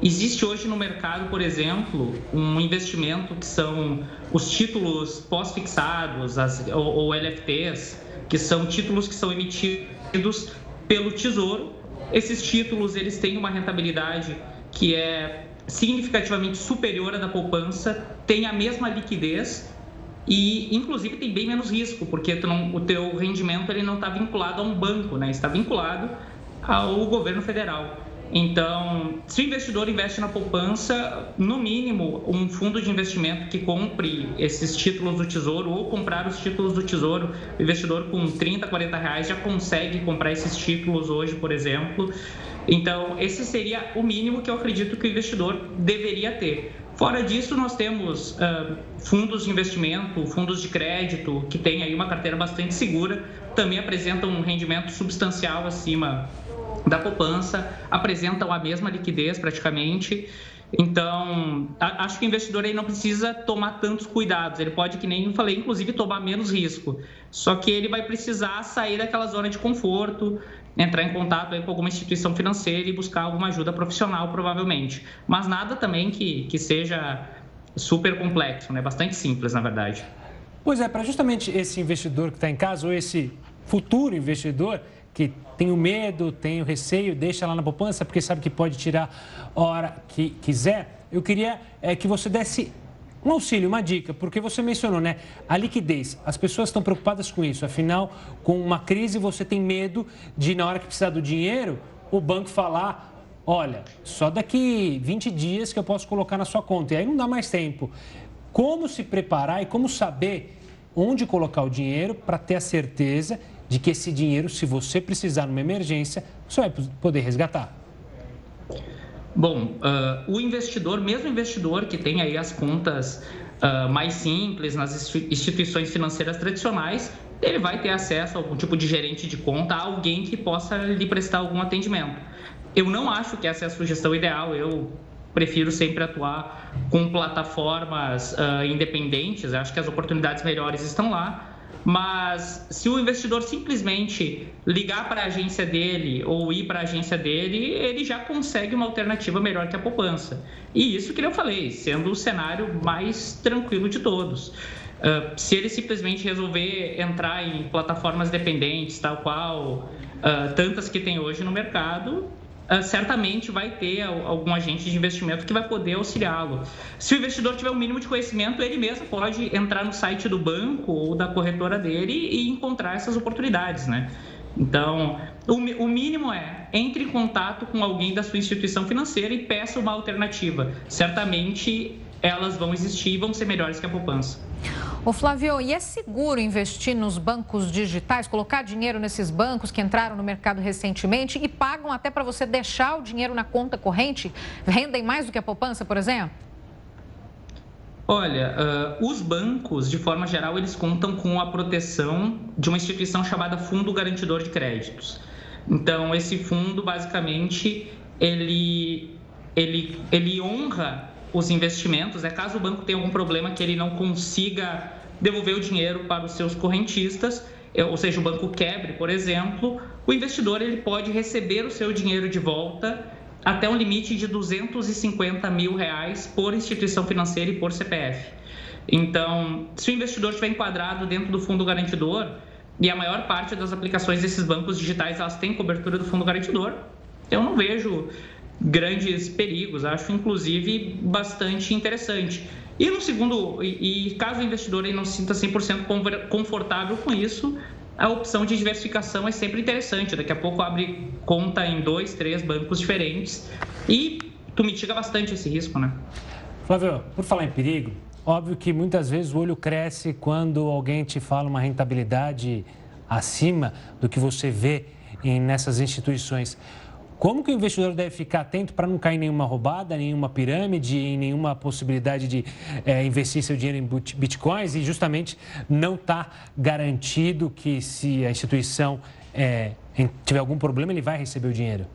Existe hoje no mercado, por exemplo, um investimento que são os títulos pós-fixados, ou, LFTs, que são títulos que são emitidos pelo Tesouro. Esses títulos eles têm uma rentabilidade que é significativamente superior à da poupança, tem a mesma liquidez e inclusive tem bem menos risco, porque não, o teu rendimento ele não está vinculado a um banco, né? está vinculado ao governo federal. Então, se o investidor investe na poupança, no mínimo, um fundo de investimento que compre esses títulos do Tesouro ou comprar os títulos do Tesouro, o investidor com 30, 40 reais já consegue comprar esses títulos hoje, por exemplo. Então, esse seria o mínimo que eu acredito que o investidor deveria ter. Fora disso, nós temos uh, fundos de investimento, fundos de crédito, que têm aí uma carteira bastante segura, também apresentam um rendimento substancial acima da poupança, apresentam a mesma liquidez praticamente. Então, acho que o investidor aí não precisa tomar tantos cuidados. Ele pode, que nem eu falei, inclusive tomar menos risco. Só que ele vai precisar sair daquela zona de conforto, entrar em contato com alguma instituição financeira e buscar alguma ajuda profissional, provavelmente. Mas nada também que, que seja super complexo, né? Bastante simples, na verdade. Pois é, para justamente esse investidor que está em casa, ou esse futuro investidor que tem o medo, tem o receio, deixa lá na poupança porque sabe que pode tirar a hora que quiser, eu queria é, que você desse um auxílio, uma dica, porque você mencionou, né? A liquidez. As pessoas estão preocupadas com isso. Afinal, com uma crise, você tem medo de, na hora que precisar do dinheiro, o banco falar: olha, só daqui 20 dias que eu posso colocar na sua conta. E aí não dá mais tempo. Como se preparar e como saber onde colocar o dinheiro para ter a certeza de que esse dinheiro, se você precisar numa emergência, você vai poder resgatar? Bom, uh, o investidor, mesmo investidor que tem aí as contas uh, mais simples nas instituições financeiras tradicionais, ele vai ter acesso a algum tipo de gerente de conta, a alguém que possa lhe prestar algum atendimento. Eu não acho que essa é a sugestão ideal, eu prefiro sempre atuar com plataformas uh, independentes, acho que as oportunidades melhores estão lá, mas se o investidor simplesmente ligar para a agência dele ou ir para a agência dele, ele já consegue uma alternativa melhor que a poupança. E isso que eu falei, sendo o cenário mais tranquilo de todos. Uh, se ele simplesmente resolver entrar em plataformas dependentes, tal qual uh, tantas que tem hoje no mercado, certamente vai ter algum agente de investimento que vai poder auxiliá-lo. Se o investidor tiver o um mínimo de conhecimento, ele mesmo pode entrar no site do banco ou da corretora dele e encontrar essas oportunidades, né? Então, o, o mínimo é entre em contato com alguém da sua instituição financeira e peça uma alternativa. Certamente elas vão existir e vão ser melhores que a poupança. Ô Flávio, e é seguro investir nos bancos digitais, colocar dinheiro nesses bancos que entraram no mercado recentemente e pagam até para você deixar o dinheiro na conta corrente? Rendem mais do que a poupança, por exemplo? Olha, uh, os bancos, de forma geral, eles contam com a proteção de uma instituição chamada Fundo Garantidor de Créditos. Então, esse fundo, basicamente, ele, ele, ele honra os investimentos, é caso o banco tenha algum problema que ele não consiga devolver o dinheiro para os seus correntistas, é, ou seja, o banco quebre, por exemplo, o investidor ele pode receber o seu dinheiro de volta até um limite de 250 mil reais por instituição financeira e por CPF. Então, se o investidor estiver enquadrado dentro do fundo garantidor, e a maior parte das aplicações desses bancos digitais elas têm cobertura do fundo garantidor, eu não vejo grandes perigos. Acho, inclusive, bastante interessante. E no segundo, e, caso o investidor não se sinta 100% confortável com isso, a opção de diversificação é sempre interessante. Daqui a pouco abre conta em dois, três bancos diferentes e tu mitiga bastante esse risco, né? Flávio, por falar em perigo, óbvio que muitas vezes o olho cresce quando alguém te fala uma rentabilidade acima do que você vê nessas instituições. Como que o investidor deve ficar atento para não cair em nenhuma roubada, nenhuma pirâmide, em nenhuma possibilidade de é, investir seu dinheiro em bitcoins e justamente não está garantido que se a instituição é, tiver algum problema, ele vai receber o dinheiro?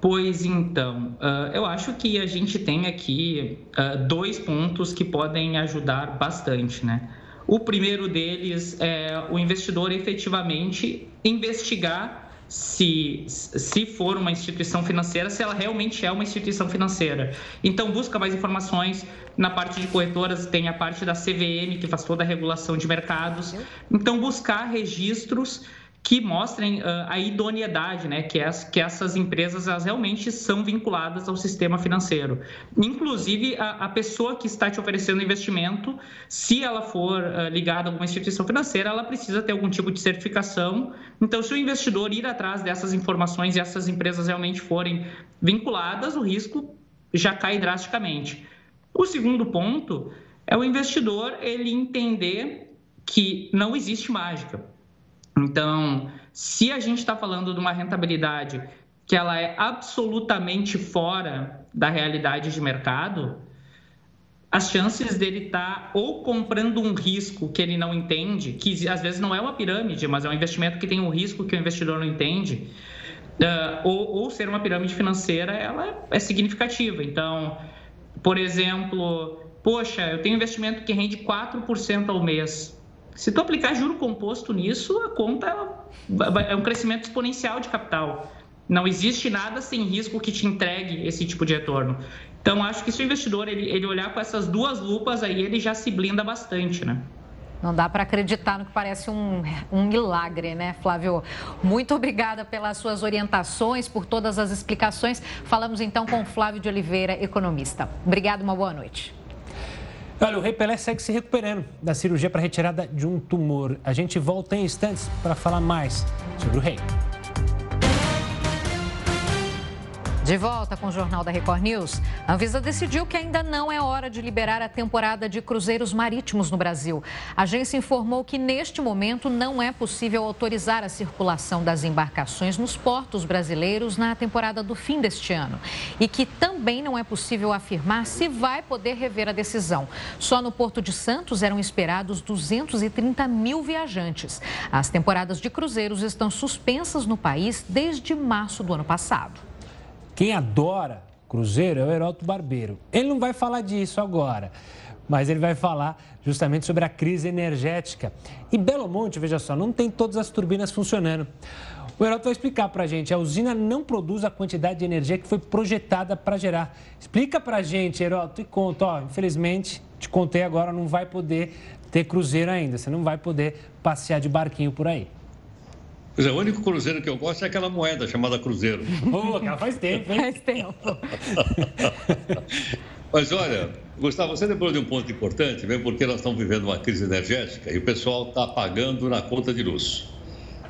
Pois então, eu acho que a gente tem aqui dois pontos que podem ajudar bastante, né? O primeiro deles é o investidor efetivamente investigar se, se for uma instituição financeira, se ela realmente é uma instituição financeira. Então, busca mais informações. Na parte de corretoras, tem a parte da CVM, que faz toda a regulação de mercados. Então, buscar registros que mostrem uh, a idoneidade, né, que, as, que essas empresas elas realmente são vinculadas ao sistema financeiro. Inclusive, a, a pessoa que está te oferecendo investimento, se ela for uh, ligada a alguma instituição financeira, ela precisa ter algum tipo de certificação. Então, se o investidor ir atrás dessas informações e essas empresas realmente forem vinculadas, o risco já cai drasticamente. O segundo ponto é o investidor ele entender que não existe mágica. Então, se a gente está falando de uma rentabilidade que ela é absolutamente fora da realidade de mercado, as chances dele estar tá ou comprando um risco que ele não entende, que às vezes não é uma pirâmide, mas é um investimento que tem um risco que o investidor não entende, uh, ou, ou, ser uma pirâmide financeira, ela é significativa. Então, por exemplo, poxa, eu tenho um investimento que rende 4% ao mês. Se tu aplicar juro composto nisso, a conta é um crescimento exponencial de capital. Não existe nada sem risco que te entregue esse tipo de retorno. Então, acho que se o investidor ele, ele olhar com essas duas lupas, aí ele já se blinda bastante, né? Não dá para acreditar no que parece um, um milagre, né, Flávio? Muito obrigada pelas suas orientações, por todas as explicações. Falamos então com Flávio de Oliveira, economista. Obrigado, uma boa noite. Olha, o Rei Pelé segue se recuperando da cirurgia para retirada de um tumor. A gente volta em instantes para falar mais sobre o Rei. De volta com o Jornal da Record News, a Anvisa decidiu que ainda não é hora de liberar a temporada de cruzeiros marítimos no Brasil. A agência informou que neste momento não é possível autorizar a circulação das embarcações nos portos brasileiros na temporada do fim deste ano e que também não é possível afirmar se vai poder rever a decisão. Só no Porto de Santos eram esperados 230 mil viajantes. As temporadas de cruzeiros estão suspensas no país desde março do ano passado. Quem adora cruzeiro é o Heroto Barbeiro. Ele não vai falar disso agora, mas ele vai falar justamente sobre a crise energética. E Belo Monte, veja só, não tem todas as turbinas funcionando. O Heroto vai explicar para a gente. A usina não produz a quantidade de energia que foi projetada para gerar. Explica para a gente, Heroto, e conta. Ó, infelizmente, te contei agora, não vai poder ter cruzeiro ainda. Você não vai poder passear de barquinho por aí. Pois é, o único cruzeiro que eu gosto é aquela moeda chamada cruzeiro. <laughs> Pô, aquela faz tempo, hein? Faz tempo. <laughs> Mas olha, Gustavo, você lembrou de um ponto importante, mesmo porque nós estamos vivendo uma crise energética e o pessoal está pagando na conta de luz.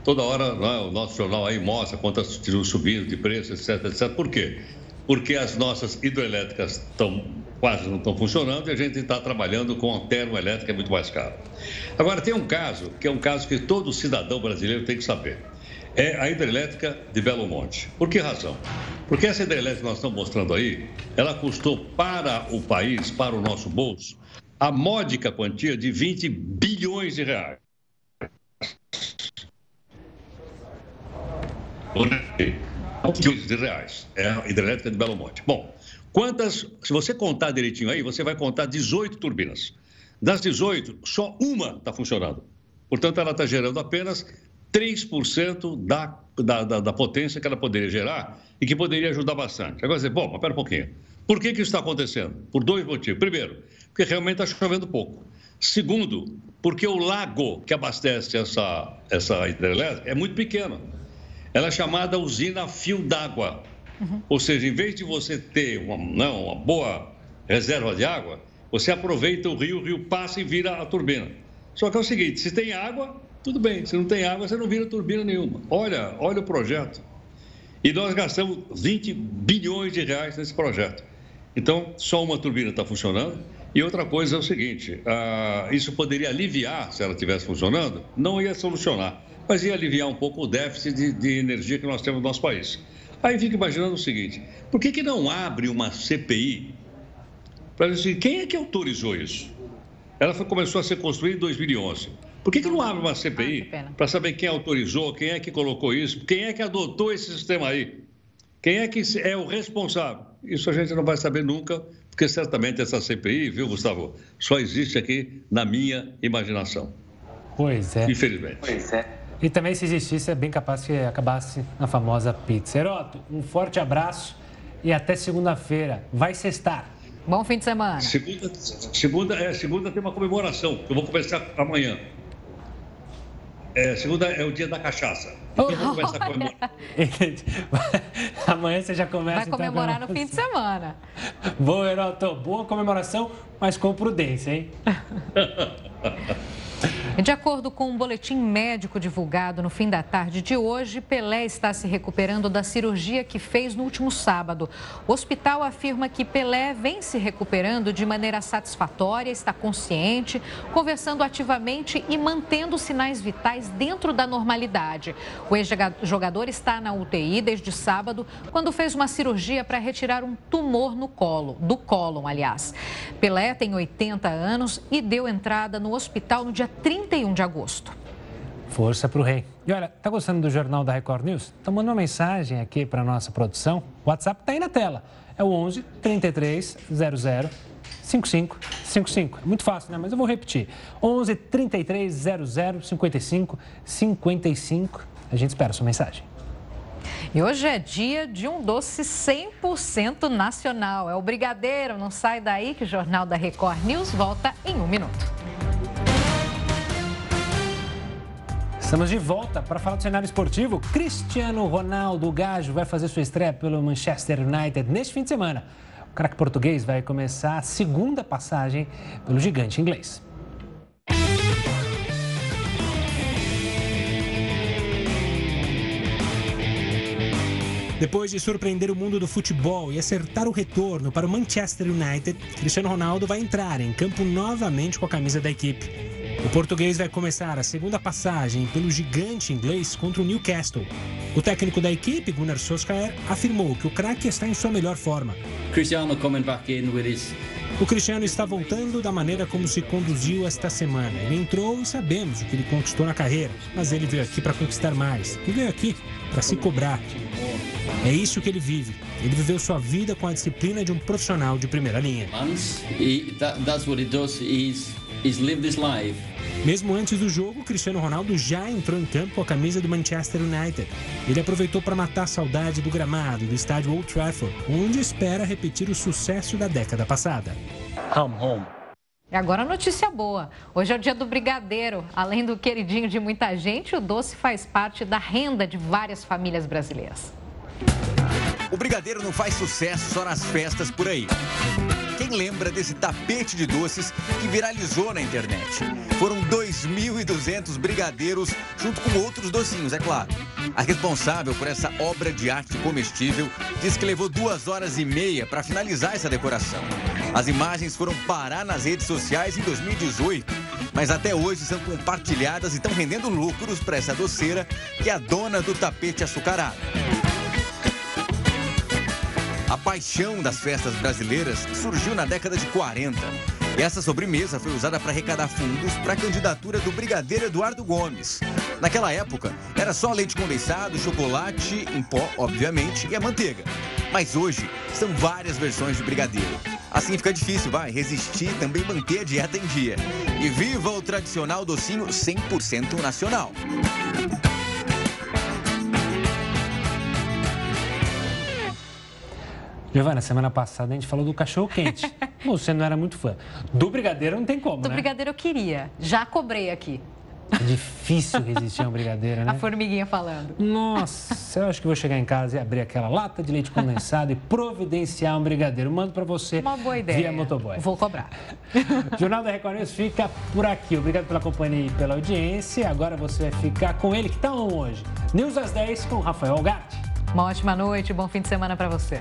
Toda hora é? o nosso jornal aí mostra contas de luz subindo de preço, etc, etc. Por quê? Porque as nossas hidroelétricas estão quase não estão funcionando e a gente está trabalhando com a termoelétrica é muito mais caro. Agora, tem um caso, que é um caso que todo cidadão brasileiro tem que saber. É a hidrelétrica de Belo Monte. Por que razão? Porque essa hidrelétrica que nós estamos mostrando aí, ela custou para o país, para o nosso bolso, a módica quantia de 20 bilhões de reais. Bilhões de reais. É a hidrelétrica de Belo Monte. Bom, Quantas, se você contar direitinho aí, você vai contar 18 turbinas. Das 18, só uma está funcionando. Portanto, ela está gerando apenas 3% da, da, da, da, potência que ela poderia gerar e que poderia ajudar bastante. Agora, você, bom, mas espera um pouquinho. Por que, que isso está acontecendo? Por dois motivos. Primeiro, porque realmente está chovendo pouco. Segundo, porque o lago que abastece essa, essa hidrelétrica é muito pequeno. Ela é chamada usina fio d'água. Uhum. Ou seja, em vez de você ter uma, não, uma boa reserva de água, você aproveita o rio, o rio passa e vira a turbina. Só que é o seguinte, se tem água, tudo bem. Se não tem água, você não vira turbina nenhuma. Olha, olha o projeto. E nós gastamos 20 bilhões de reais nesse projeto. Então, só uma turbina está funcionando. E outra coisa é o seguinte: ah, isso poderia aliviar, se ela estivesse funcionando, não ia solucionar, mas ia aliviar um pouco o déficit de, de energia que nós temos no nosso país. Aí fica imaginando o seguinte: por que, que não abre uma CPI para dizer quem é que autorizou isso? Ela foi, começou a ser construída em 2011. Por que, que não abre uma CPI ah, para saber quem autorizou, quem é que colocou isso, quem é que adotou esse sistema aí? Quem é que é o responsável? Isso a gente não vai saber nunca, porque certamente essa CPI, viu, Gustavo, só existe aqui na minha imaginação. Pois é. Infelizmente. Pois é. E também, se existisse, é bem capaz que acabasse na famosa pizza. Heroto, um forte abraço e até segunda-feira. Vai sextar. Bom fim de semana. Segunda, segunda, é, segunda tem uma comemoração. Eu vou começar amanhã. É, segunda é o dia da cachaça. Oh, <laughs> <laughs> Amanhã você já começa. Vai comemorar então, no fim de semana. <laughs> Boa, Heroto. Boa comemoração, mas com prudência, hein? De acordo com um boletim médico divulgado no fim da tarde de hoje, Pelé está se recuperando da cirurgia que fez no último sábado. O hospital afirma que Pelé vem se recuperando de maneira satisfatória, está consciente, conversando ativamente e mantendo sinais vitais dentro da normalidade. O ex-jogador está na UTI desde sábado, quando fez uma cirurgia para retirar um tumor no colo, do cólon, aliás. Pelé tem 80 anos e deu entrada no hospital no dia 31 de agosto. Força para o rei. E olha, tá gostando do Jornal da Record News? Então manda uma mensagem aqui para nossa produção. O WhatsApp está aí na tela. É o 11 33 00 55 55. É muito fácil, né? Mas eu vou repetir. 11 33 00 55 55. A gente espera a sua mensagem. E hoje é dia de um doce 100% nacional. É o brigadeiro. Não sai daí que o Jornal da Record News volta em um minuto. Estamos de volta para falar do cenário esportivo. Cristiano Ronaldo Gajo vai fazer sua estreia pelo Manchester United neste fim de semana. O craque português vai começar a segunda passagem pelo gigante inglês. Depois de surpreender o mundo do futebol e acertar o retorno para o Manchester United, Cristiano Ronaldo vai entrar em campo novamente com a camisa da equipe. O português vai começar a segunda passagem pelo gigante inglês contra o Newcastle. O técnico da equipe, Gunnar Solskjaer, afirmou que o craque está em sua melhor forma. Cristiano coming back in with his o Cristiano está voltando da maneira como se conduziu esta semana. Ele entrou e sabemos o que ele conquistou na carreira, mas ele veio aqui para conquistar mais. E veio aqui para se cobrar. É isso que ele vive. Ele viveu sua vida com a disciplina de um profissional de primeira linha. That's what he does. He's, he's lived his life mesmo antes do jogo, Cristiano Ronaldo já entrou em campo com a camisa do Manchester United. Ele aproveitou para matar a saudade do gramado do estádio Old Trafford, onde espera repetir o sucesso da década passada. Come home. E agora notícia boa. Hoje é o dia do brigadeiro. Além do queridinho de muita gente, o doce faz parte da renda de várias famílias brasileiras. O brigadeiro não faz sucesso só nas festas por aí. Quem lembra desse tapete de doces que viralizou na internet? Foram 2.200 brigadeiros, junto com outros docinhos, é claro. A responsável por essa obra de arte comestível diz que levou duas horas e meia para finalizar essa decoração. As imagens foram parar nas redes sociais em 2018, mas até hoje são compartilhadas e estão rendendo lucros para essa doceira que é a dona do tapete açucarado. A paixão das festas brasileiras surgiu na década de 40. E essa sobremesa foi usada para arrecadar fundos para a candidatura do brigadeiro Eduardo Gomes. Naquela época, era só leite condensado, chocolate em pó, obviamente, e a manteiga. Mas hoje, são várias versões de brigadeiro. Assim fica difícil, vai, resistir também manter a dieta em dia. E viva o tradicional docinho 100% nacional. Giovana, semana passada a gente falou do cachorro quente. <laughs> Você não era muito fã. Do brigadeiro não tem como, Do né? brigadeiro eu queria. Já cobrei aqui. É difícil resistir a um brigadeiro, <laughs> né? A formiguinha falando. Nossa, eu acho que vou chegar em casa e abrir aquela lata de leite condensado e providenciar um brigadeiro. Mando para você Uma boa ideia. via motoboy. Vou cobrar. <laughs> Jornal da Record News fica por aqui. Obrigado pela companhia e pela audiência. Agora você vai ficar com ele, que tá hoje. News às 10 com Rafael Gatti. Uma ótima noite, bom fim de semana para você.